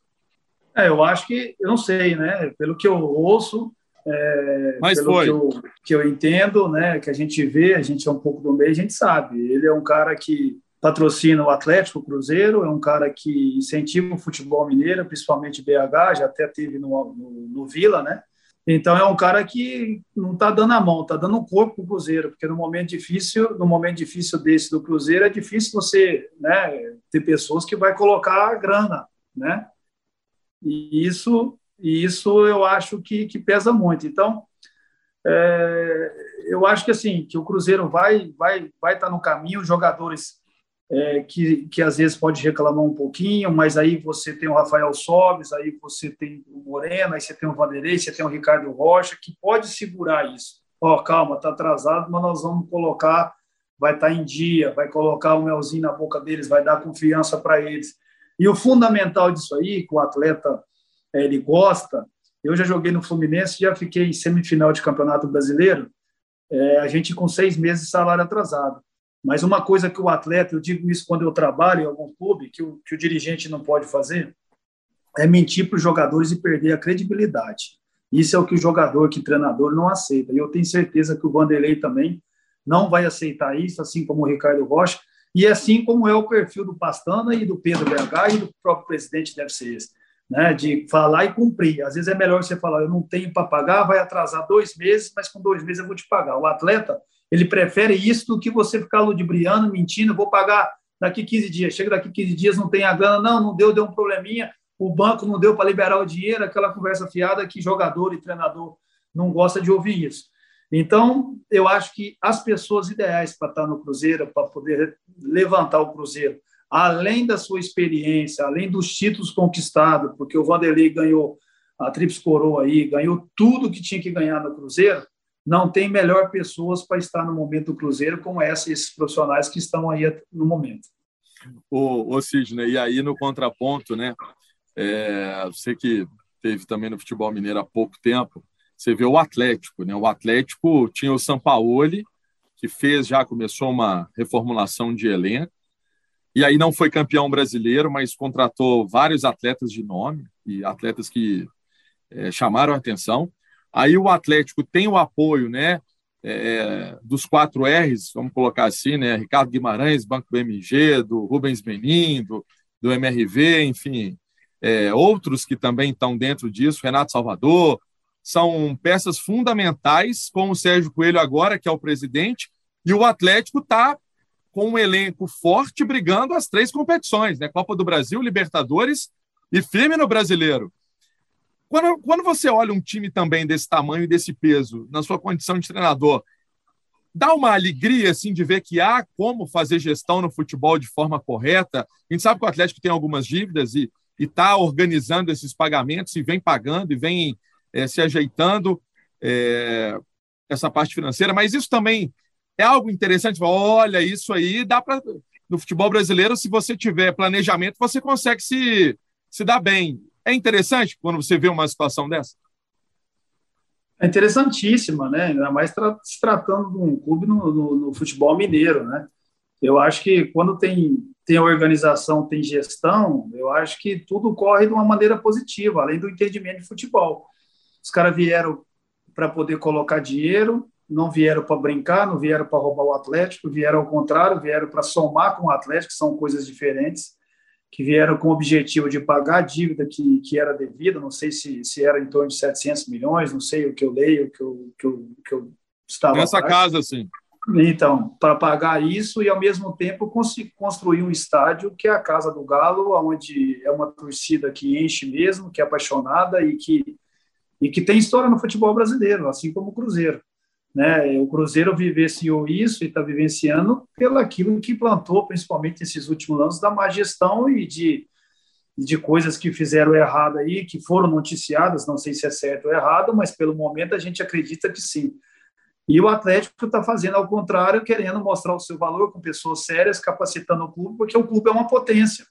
[SPEAKER 4] É, eu acho que, eu não sei, né? Pelo que eu ouço, é,
[SPEAKER 3] Mas
[SPEAKER 4] pelo
[SPEAKER 3] foi.
[SPEAKER 4] Que eu, que eu entendo, né? Que a gente vê, a gente é um pouco do meio, a gente sabe. Ele é um cara que patrocina o Atlético o Cruzeiro, é um cara que incentiva o futebol mineiro, principalmente BH, já até teve no, no, no Vila, né? Então é um cara que não está dando a mão, está dando o corpo para o Cruzeiro, porque no momento difícil, no momento difícil desse do Cruzeiro é difícil você, né, ter pessoas que vai colocar a grana, né? E isso, isso eu acho que, que pesa muito. Então, é, eu acho que assim que o Cruzeiro vai vai vai estar tá no caminho. Jogadores é, que, que às vezes pode reclamar um pouquinho, mas aí você tem o Rafael Sobes, aí você tem o Moreno, aí você tem o Vanderlei, você tem o Ricardo Rocha, que pode segurar isso. Ó, oh, calma, tá atrasado, mas nós vamos colocar, vai estar tá em dia, vai colocar o melzinho na boca deles, vai dar confiança para eles. E o fundamental disso aí, que o atleta é, ele gosta, eu já joguei no Fluminense, já fiquei em semifinal de campeonato brasileiro, é, a gente com seis meses de salário atrasado. Mas uma coisa que o atleta, eu digo isso quando eu trabalho em algum clube, que o, que o dirigente não pode fazer, é mentir para os jogadores e perder a credibilidade. Isso é o que o jogador, que o treinador não aceita. E eu tenho certeza que o Vanderlei também não vai aceitar isso, assim como o Ricardo Rocha, e assim como é o perfil do Pastana e do Pedro BH e do próprio presidente deve ser esse, né? De falar e cumprir. Às vezes é melhor você falar, eu não tenho para pagar, vai atrasar dois meses, mas com dois meses eu vou te pagar. O atleta, ele prefere isso do que você ficar ludibriando, mentindo, vou pagar daqui 15 dias. Chega daqui 15 dias, não tem a grana, não, não deu, deu um probleminha, o banco não deu para liberar o dinheiro, aquela conversa fiada que jogador e treinador não gosta de ouvir isso. Então, eu acho que as pessoas ideais para estar no Cruzeiro, para poder levantar o Cruzeiro, além da sua experiência, além dos títulos conquistados, porque o Vanderlei ganhou a Trips Coroa aí, ganhou tudo que tinha que ganhar no Cruzeiro, não tem melhor pessoas para estar no momento do Cruzeiro como essa, esses profissionais que estão aí no momento.
[SPEAKER 3] O, o Sidney, e aí no contraponto, né? É, você que teve também no futebol mineiro há pouco tempo, você vê o Atlético, né? O Atlético tinha o Sampaoli, que fez já começou uma reformulação de elenco, e aí não foi campeão brasileiro, mas contratou vários atletas de nome e atletas que é, chamaram a atenção. Aí o Atlético tem o apoio, né? É, dos quatro R's, vamos colocar assim, né? Ricardo Guimarães, Banco BMG, do Rubens Menin, do, do MRV, enfim, é, outros que também estão dentro disso, Renato Salvador, são peças fundamentais, com o Sérgio Coelho agora, que é o presidente, e o Atlético está com um elenco forte brigando as três competições, né? Copa do Brasil, Libertadores e firme no brasileiro. Quando, quando você olha um time também desse tamanho e desse peso, na sua condição de treinador, dá uma alegria assim de ver que há como fazer gestão no futebol de forma correta. A gente sabe que o Atlético tem algumas dívidas e está organizando esses pagamentos e vem pagando e vem é, se ajeitando é, essa parte financeira, mas isso também é algo interessante. Olha, isso aí dá para. No futebol brasileiro, se você tiver planejamento, você consegue se, se dar bem. É interessante quando você vê uma situação dessa?
[SPEAKER 4] É interessantíssima, né? Ainda mais tra se tratando de um clube no, no, no, futebol mineiro, né? Eu acho que quando tem, tem organização, tem gestão, eu acho que tudo corre de uma maneira positiva, além do entendimento de futebol. Os caras vieram para poder colocar dinheiro, não vieram para brincar, não vieram para roubar o Atlético, vieram ao contrário, vieram para somar com o Atlético, são coisas diferentes que vieram com o objetivo de pagar a dívida que, que era devida, não sei se, se era em torno de 700 milhões, não sei o que eu leio, o que eu, que eu, que eu estava...
[SPEAKER 3] Nessa casa, sim.
[SPEAKER 4] Então, para pagar isso e, ao mesmo tempo, construir um estádio que é a Casa do Galo, onde é uma torcida que enche mesmo, que é apaixonada e que, e que tem história no futebol brasileiro, assim como o Cruzeiro. Né? O Cruzeiro vivenciou isso e está vivenciando pelo aquilo que plantou, principalmente nesses últimos anos, da má gestão e de, de coisas que fizeram errado aí, que foram noticiadas, não sei se é certo ou errado, mas pelo momento a gente acredita que sim. E o Atlético está fazendo ao contrário, querendo mostrar o seu valor com pessoas sérias, capacitando o clube, porque o clube é uma potência.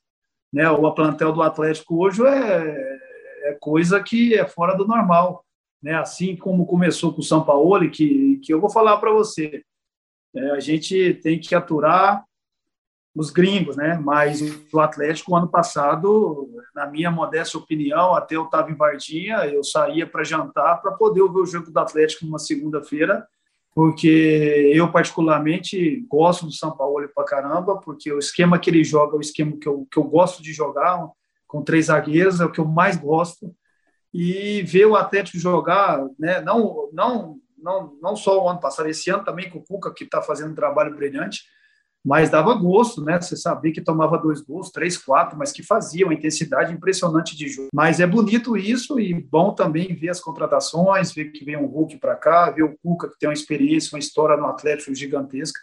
[SPEAKER 4] Né? O plantel do Atlético hoje é, é coisa que é fora do normal né? assim como começou com o São Paulo, que, que eu vou falar para você. É, a gente tem que aturar os gringos, né? Mas o Atlético, ano passado, na minha modesta opinião, até eu estava em Varginha, eu saía para jantar para poder ver o jogo do Atlético numa segunda-feira, porque eu, particularmente, gosto do São Paulo para caramba, porque o esquema que ele joga é o esquema que eu, que eu gosto de jogar, com três zagueiros, é o que eu mais gosto e ver o Atlético jogar, né? não, não, não, não só o ano passado, esse ano também com o Cuca, que está fazendo um trabalho brilhante, mas dava gosto, né? Você sabia que tomava dois gols, três, quatro, mas que fazia uma intensidade impressionante de jogo. Mas é bonito isso e bom também ver as contratações, ver que vem um Hulk para cá, ver o Cuca que tem uma experiência, uma história no Atlético gigantesca.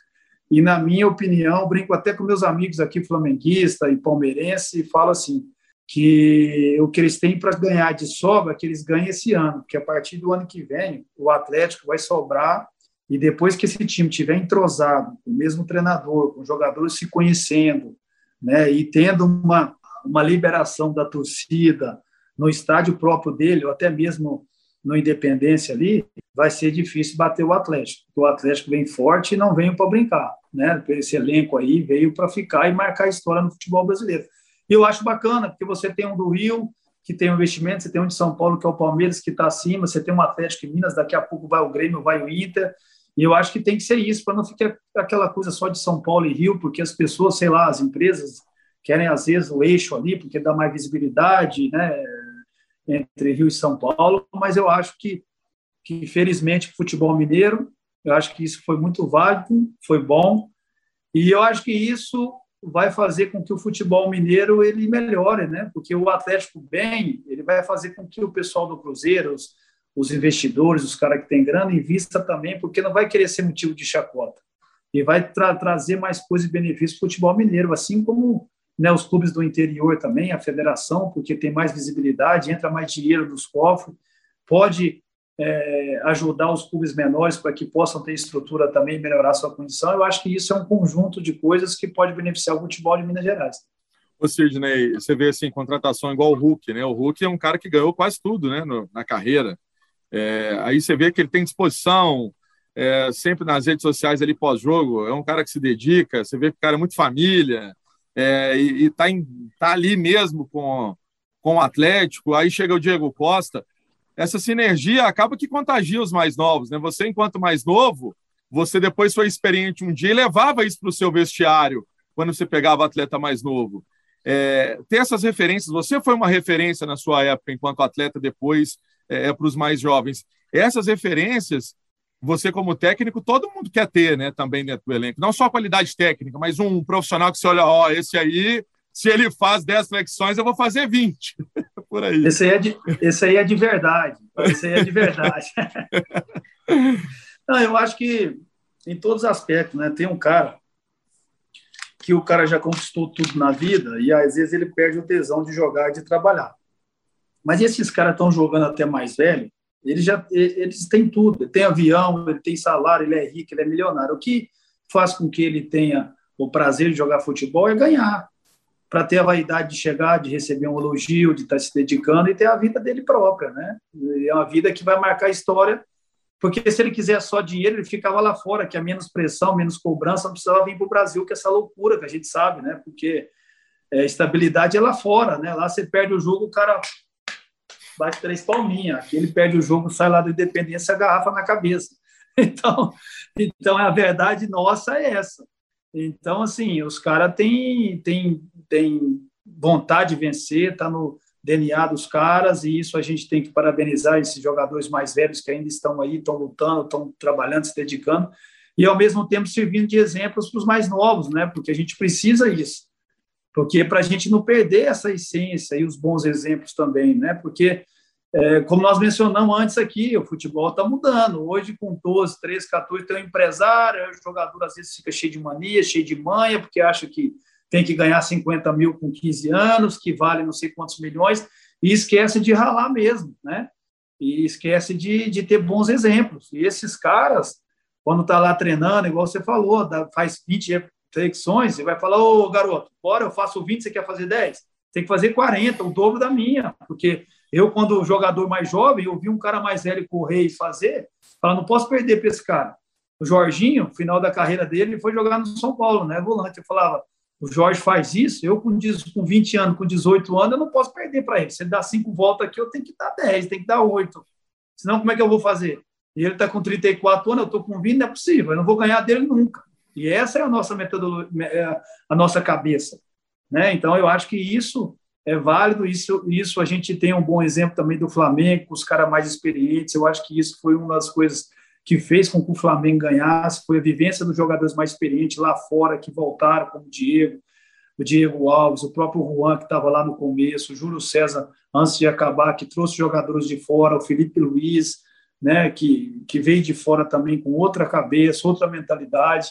[SPEAKER 4] E na minha opinião, brinco até com meus amigos aqui flamenguista e palmeirense e falo assim: que o que eles têm para ganhar de sobra, que eles ganhem esse ano, porque a partir do ano que vem, o Atlético vai sobrar e depois que esse time tiver entrosado, com o mesmo treinador, com jogadores se conhecendo, né, e tendo uma, uma liberação da torcida no estádio próprio dele, ou até mesmo no Independência ali, vai ser difícil bater o Atlético, o Atlético vem forte e não veio para brincar, né? Esse elenco aí veio para ficar e marcar história no futebol brasileiro. E eu acho bacana, porque você tem um do Rio, que tem um investimento, você tem um de São Paulo, que é o Palmeiras, que está acima, você tem um Atlético em Minas, daqui a pouco vai o Grêmio, vai o Inter, e eu acho que tem que ser isso, para não ficar aquela coisa só de São Paulo e Rio, porque as pessoas, sei lá, as empresas querem, às vezes, o eixo ali, porque dá mais visibilidade, né, entre Rio e São Paulo, mas eu acho que, que felizmente, o futebol mineiro, eu acho que isso foi muito válido, foi bom, e eu acho que isso vai fazer com que o futebol mineiro ele melhore, né? Porque o Atlético bem, ele vai fazer com que o pessoal do Cruzeiro, os, os investidores, os caras que têm grana, invista também, porque não vai querer ser motivo de chacota. E vai tra trazer mais coisas e benefícios para o futebol mineiro, assim como né, os clubes do interior também, a federação, porque tem mais visibilidade, entra mais dinheiro nos cofres, pode é, ajudar os clubes menores para que possam ter estrutura também e melhorar sua condição. Eu acho que isso é um conjunto de coisas que pode beneficiar o futebol de Minas Gerais.
[SPEAKER 3] Ô Sidney, você vê assim, contratação igual o Hulk, né? O Hulk é um cara que ganhou quase tudo né, no, na carreira. É, aí você vê que ele tem disposição, é, sempre nas redes sociais ali pós-jogo, é um cara que se dedica, você vê que o cara é muito família, é, e, está tá ali mesmo com, com o Atlético, aí chega o Diego Costa, essa sinergia acaba que contagia os mais novos, né? Você, enquanto mais novo, você depois foi experiente um dia e levava isso para o seu vestiário quando você pegava atleta mais novo. É, ter essas referências, você foi uma referência na sua época enquanto atleta, depois é, é para os mais jovens. Essas referências, você como técnico, todo mundo quer ter, né, também dentro do elenco. Não só a qualidade técnica, mas um profissional que você olha, ó, esse aí, se ele faz 10 flexões, eu vou fazer 20. [LAUGHS] Por aí.
[SPEAKER 4] Esse aí é de, esse aí é de verdade. Esse aí é de verdade. Não, eu acho que em todos os aspectos, né? Tem um cara que o cara já conquistou tudo na vida e às vezes ele perde o tesão de jogar e de trabalhar. Mas esses caras estão jogando até mais velho, eles já eles têm tudo, ele tem avião, ele tem salário, ele é rico, ele é milionário. O que faz com que ele tenha o prazer de jogar futebol é ganhar, para ter a vaidade de chegar, de receber um elogio, de estar tá se dedicando e ter a vida dele própria, né? É uma vida que vai marcar a história porque se ele quiser só dinheiro, ele ficava lá fora, que é menos pressão, menos cobrança, não precisava vir para o Brasil, que é essa loucura que a gente sabe, né? Porque é, estabilidade é lá fora, né? Lá você perde o jogo, o cara bate três palminhas. Aqui ele perde o jogo, sai lá do Independência, a garrafa na cabeça. [LAUGHS] Então, então a verdade nossa é essa. Então, assim, os caras têm, têm, têm vontade de vencer, tá no DNA dos caras, e isso a gente tem que parabenizar esses jogadores mais velhos que ainda estão aí, estão lutando, estão trabalhando, se dedicando, e ao mesmo tempo servindo de exemplos para os mais novos, né? Porque a gente precisa isso. Porque para a gente não perder essa essência e os bons exemplos também, né? Porque, é, como nós mencionamos antes aqui, o futebol está mudando. Hoje, com 12, 13, 14, tem um empresário, o jogador às vezes fica cheio de mania, cheio de manha, porque acha que tem que ganhar 50 mil com 15 anos, que vale não sei quantos milhões, e esquece de ralar mesmo, né? E esquece de, de ter bons exemplos. E esses caras, quando tá lá treinando, igual você falou, faz 20 flexões, você vai falar, ô garoto, bora, eu faço 20, você quer fazer 10? Tem que fazer 40, o dobro da minha, porque eu, quando jogador mais jovem, eu vi um cara mais velho correr e fazer, fala, não posso perder para esse cara. O Jorginho, final da carreira dele, foi jogar no São Paulo, né? Volante. Eu falava, o Jorge faz isso, eu com, 20 anos, com 18 anos, eu não posso perder para ele. Se ele dá cinco voltas aqui, eu tenho que dar 10, tem que dar 8. Senão, como é que eu vou fazer? E ele está com 34 anos, eu estou com 20, não é possível, eu não vou ganhar dele nunca. E essa é a nossa metodologia, é a nossa cabeça. Né? Então, eu acho que isso é válido, isso, isso a gente tem um bom exemplo também do Flamengo, os caras mais experientes, eu acho que isso foi uma das coisas que fez com que o Flamengo ganhasse foi a vivência dos jogadores mais experientes lá fora que voltaram, como o Diego, o Diego Alves, o próprio Juan, que estava lá no começo, o Júlio César, antes de acabar, que trouxe jogadores de fora, o Felipe Luiz, né, que, que veio de fora também com outra cabeça, outra mentalidade,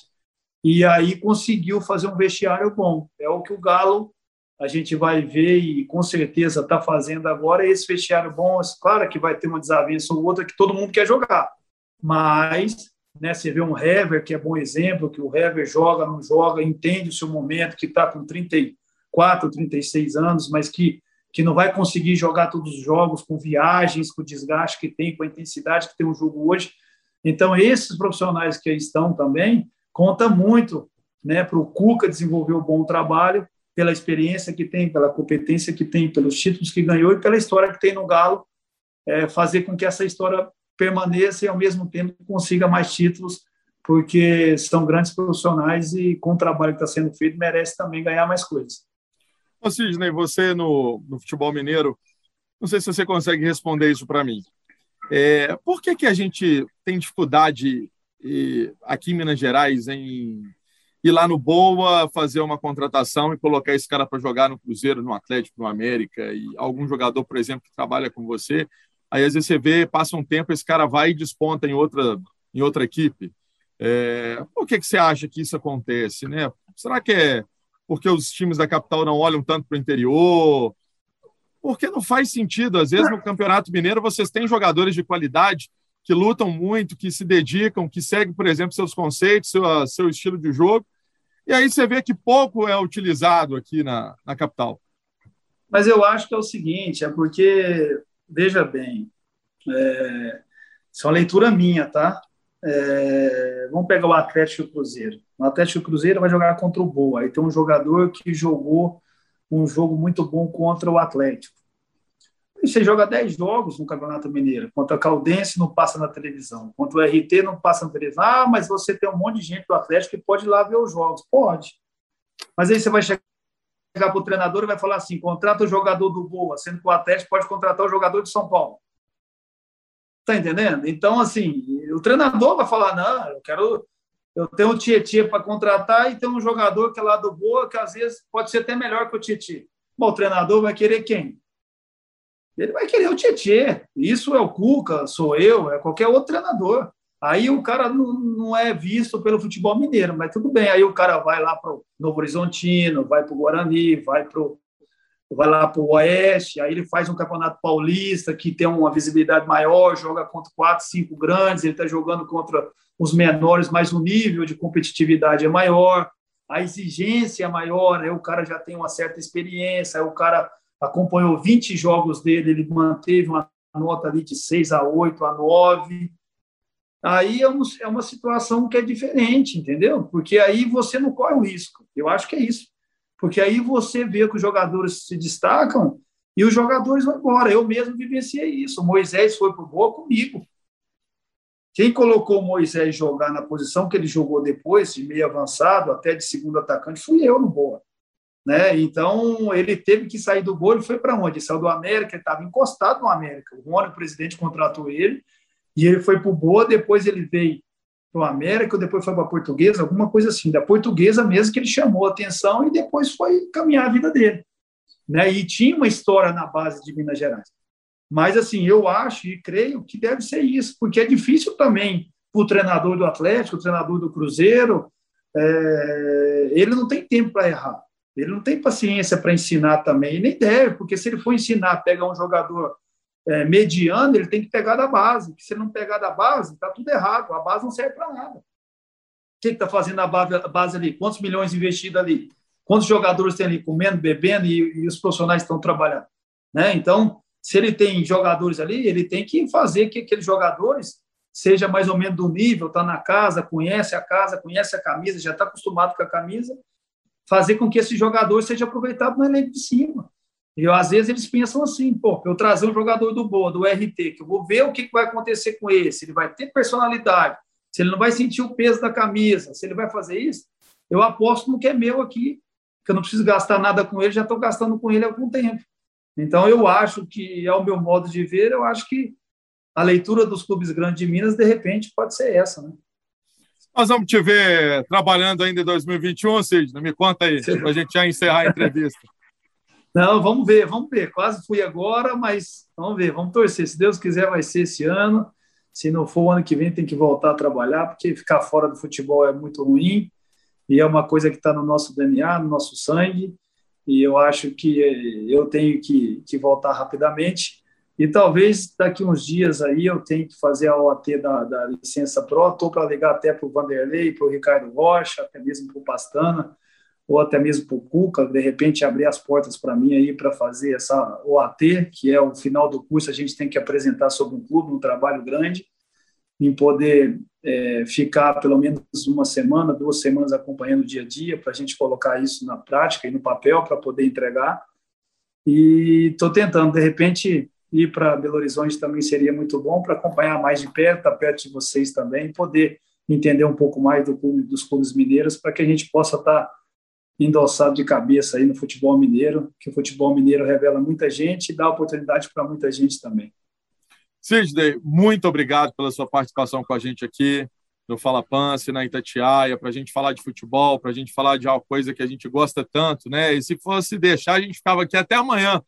[SPEAKER 4] e aí conseguiu fazer um vestiário bom. É o que o Galo a gente vai ver e com certeza está fazendo agora esse vestiário bom. Claro que vai ter uma desavença ou outra que todo mundo quer jogar, mas né, você vê um Hever, que é bom exemplo, que o Hever joga, não joga, entende o seu momento, que está com 34, 36 anos, mas que, que não vai conseguir jogar todos os jogos com viagens, com o desgaste que tem, com a intensidade que tem o jogo hoje. Então, esses profissionais que aí estão também, conta muito né, para o Cuca desenvolver um bom trabalho, pela experiência que tem, pela competência que tem, pelos títulos que ganhou e pela história que tem no Galo, é, fazer com que essa história permaneça e, ao mesmo tempo, consiga mais títulos, porque são grandes profissionais e, com o trabalho que está sendo feito, merece também ganhar mais coisas.
[SPEAKER 3] Ô Sidney, você no, no futebol mineiro, não sei se você consegue responder isso para mim. É, por que, que a gente tem dificuldade e, aqui em Minas Gerais em ir lá no Boa, fazer uma contratação e colocar esse cara para jogar no Cruzeiro, no Atlético, no América, e algum jogador, por exemplo, que trabalha com você, Aí às vezes você vê, passa um tempo, esse cara vai e desponta em outra, em outra equipe. É, por que, que você acha que isso acontece? Né? Será que é porque os times da capital não olham tanto para o interior? Porque não faz sentido. Às vezes no Campeonato Mineiro vocês têm jogadores de qualidade que lutam muito, que se dedicam, que seguem, por exemplo, seus conceitos, seu, seu estilo de jogo. E aí você vê que pouco é utilizado aqui na, na capital.
[SPEAKER 4] Mas eu acho que é o seguinte, é porque, veja bem, é, isso é uma leitura minha, tá? É, vamos pegar o Atlético e o Cruzeiro. O Atlético e o Cruzeiro vai jogar contra o Boa. Aí tem um jogador que jogou um jogo muito bom contra o Atlético. Você joga 10 jogos no Campeonato Mineiro. Contra a Caldense não passa na televisão. Contra o RT não passa na televisão. Ah, mas você tem um monte de gente do Atlético que pode ir lá ver os jogos. Pode. Mas aí você vai chegar para o treinador e vai falar assim: contrata o jogador do Boa, sendo que o Atlético pode contratar o jogador de São Paulo. Tá entendendo? Então, assim, o treinador vai falar: não, eu quero. Eu tenho o Tietchan para contratar e tem um jogador que é lá do Boa, que às vezes pode ser até melhor que o Tietchan. Bom, o treinador vai querer quem? Ele vai querer o Tietchan. Isso é o Cuca, sou eu, é qualquer outro treinador. Aí o cara não, não é visto pelo futebol mineiro, mas tudo bem. Aí o cara vai lá para o Novo Horizontino, vai para o Guarani, vai para vai lá para o Oeste, aí ele faz um campeonato paulista que tem uma visibilidade maior, joga contra quatro, cinco grandes, ele está jogando contra os menores, mas o nível de competitividade é maior, a exigência é maior, aí o cara já tem uma certa experiência, aí o cara acompanhou 20 jogos dele, ele manteve uma nota ali de 6 a 8 a 9. Aí é, um, é uma situação que é diferente, entendeu? Porque aí você não corre o risco. Eu acho que é isso porque aí você vê que os jogadores se destacam e os jogadores vão embora. Eu mesmo vivenciei isso. O Moisés foi para o Boa comigo. Quem colocou o Moisés jogar na posição que ele jogou depois, de meio avançado, até de segundo atacante, fui eu no Boa. Né? Então, ele teve que sair do ele foi para onde? Ele saiu do América, ele estava encostado no América. O Rony, o presidente, contratou ele, e ele foi para o Boa, depois ele veio para o América, depois foi para a Portuguesa, alguma coisa assim, da Portuguesa mesmo que ele chamou a atenção e depois foi caminhar a vida dele. Né? E tinha uma história na base de Minas Gerais. Mas, assim, eu acho e creio que deve ser isso, porque é difícil também para o treinador do Atlético, o treinador do Cruzeiro, é... ele não tem tempo para errar. Ele não tem paciência para ensinar também, e nem deve, porque se ele for ensinar, pegar um jogador é, mediano, ele tem que pegar da base. Se ele não pegar da base, está tudo errado. A base não serve para nada. O que está fazendo a base, ali? Quantos milhões investidos ali? Quantos jogadores tem ali comendo, bebendo e, e os profissionais estão trabalhando? Né? Então, se ele tem jogadores ali, ele tem que fazer que aqueles jogadores seja mais ou menos do nível, está na casa, conhece a casa, conhece a camisa, já está acostumado com a camisa, fazer com que esse jogador seja aproveitado no elenco de cima. E às vezes eles pensam assim, pô, eu trazer um jogador do Boa, do RT, que eu vou ver o que vai acontecer com esse, ele vai ter personalidade, se ele não vai sentir o peso da camisa, se ele vai fazer isso, eu aposto no que é meu aqui, que eu não preciso gastar nada com ele, já estou gastando com ele há algum tempo. Então eu acho que, ao meu modo de ver, eu acho que a leitura dos clubes grandes de Minas, de repente, pode ser essa, né?
[SPEAKER 3] Nós vamos te ver trabalhando ainda em 2021, Sidney. Me conta aí, para a gente já encerrar a entrevista.
[SPEAKER 4] Não, vamos ver, vamos ver. Quase fui agora, mas vamos ver, vamos torcer. Se Deus quiser, vai ser esse ano. Se não for o ano que vem, tem que voltar a trabalhar, porque ficar fora do futebol é muito ruim e é uma coisa que está no nosso DNA, no nosso sangue. E eu acho que eu tenho que, que voltar rapidamente. E talvez daqui uns dias aí eu tenha que fazer a OAT da, da licença Pro. Estou para ligar até para o Vanderlei, para o Ricardo Rocha, até mesmo para o Pastana ou até mesmo para o Cuca, de repente abrir as portas para mim aí para fazer essa OAT, que é o final do curso, a gente tem que apresentar sobre um clube, um trabalho grande, em poder é, ficar pelo menos uma semana, duas semanas acompanhando o dia a dia, para a gente colocar isso na prática e no papel para poder entregar. E estou tentando, de repente, ir para Belo Horizonte também seria muito bom para acompanhar mais de perto, estar tá perto de vocês também, poder entender um pouco mais do clube, dos clubes mineiros, para que a gente possa estar tá endossado de cabeça aí no futebol mineiro, que o futebol mineiro revela muita gente e dá oportunidade para muita gente também.
[SPEAKER 3] Sidney, muito obrigado pela sua participação com a gente aqui no Fala Pance, na Itatiaia, para a gente falar de futebol, para a gente falar de uma coisa que a gente gosta tanto, né? E se fosse deixar, a gente ficava aqui até amanhã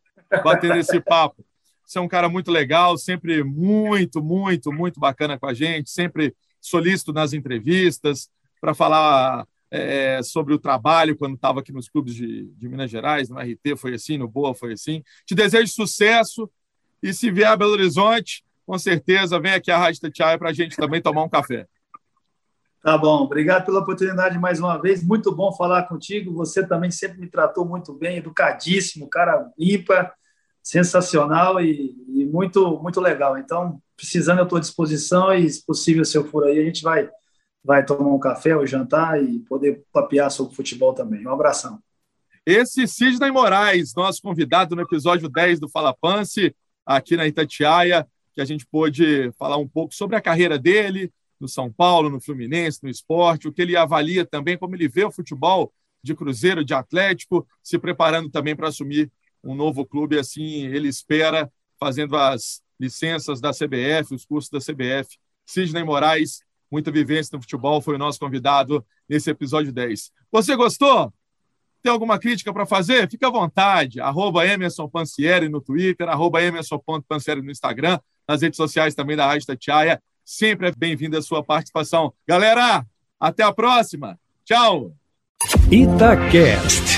[SPEAKER 3] batendo esse [LAUGHS] papo. Você é um cara muito legal, sempre muito, muito, muito bacana com a gente, sempre solícito nas entrevistas para falar é, sobre o trabalho quando estava aqui nos clubes de, de, Minas Gerais, no RT foi assim, no Boa foi assim. Te desejo sucesso e se vier a Belo Horizonte, com certeza vem aqui a Rádio Tatiaia para a gente também tomar um café.
[SPEAKER 4] Tá bom, obrigado pela oportunidade mais uma vez. Muito bom falar contigo. Você também sempre me tratou muito bem, educadíssimo, cara ímpar, sensacional e, e muito, muito legal. Então, precisando, eu estou à disposição e, se possível, se eu for aí, a gente vai, vai tomar um café ou jantar e poder papear sobre futebol também. Um abração.
[SPEAKER 3] Esse Sidney Moraes, nosso convidado no episódio 10 do Fala Pance, aqui na Itatiaia, que a gente pôde falar um pouco sobre a carreira dele, no São Paulo, no Fluminense, no esporte, o que ele avalia também, como ele vê o futebol de Cruzeiro, de Atlético, se preparando também para assumir um novo clube, assim ele espera, fazendo as licenças da CBF, os cursos da CBF. Sidney Moraes, muita vivência no futebol, foi o nosso convidado nesse episódio 10. Você gostou? Tem alguma crítica para fazer? Fique à vontade. Arroba Emerson no Twitter, arroba Emerson.pansieri no Instagram, nas redes sociais também da Rádio Tatiaia. Sempre é bem-vinda a sua participação. Galera, até a próxima. Tchau.
[SPEAKER 1] Itacast.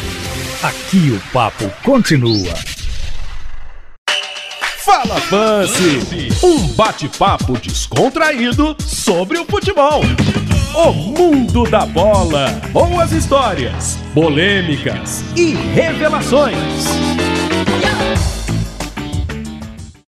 [SPEAKER 1] Aqui o papo continua. Fala Pance, um bate-papo descontraído sobre o futebol. O mundo da bola, boas histórias, polêmicas e revelações.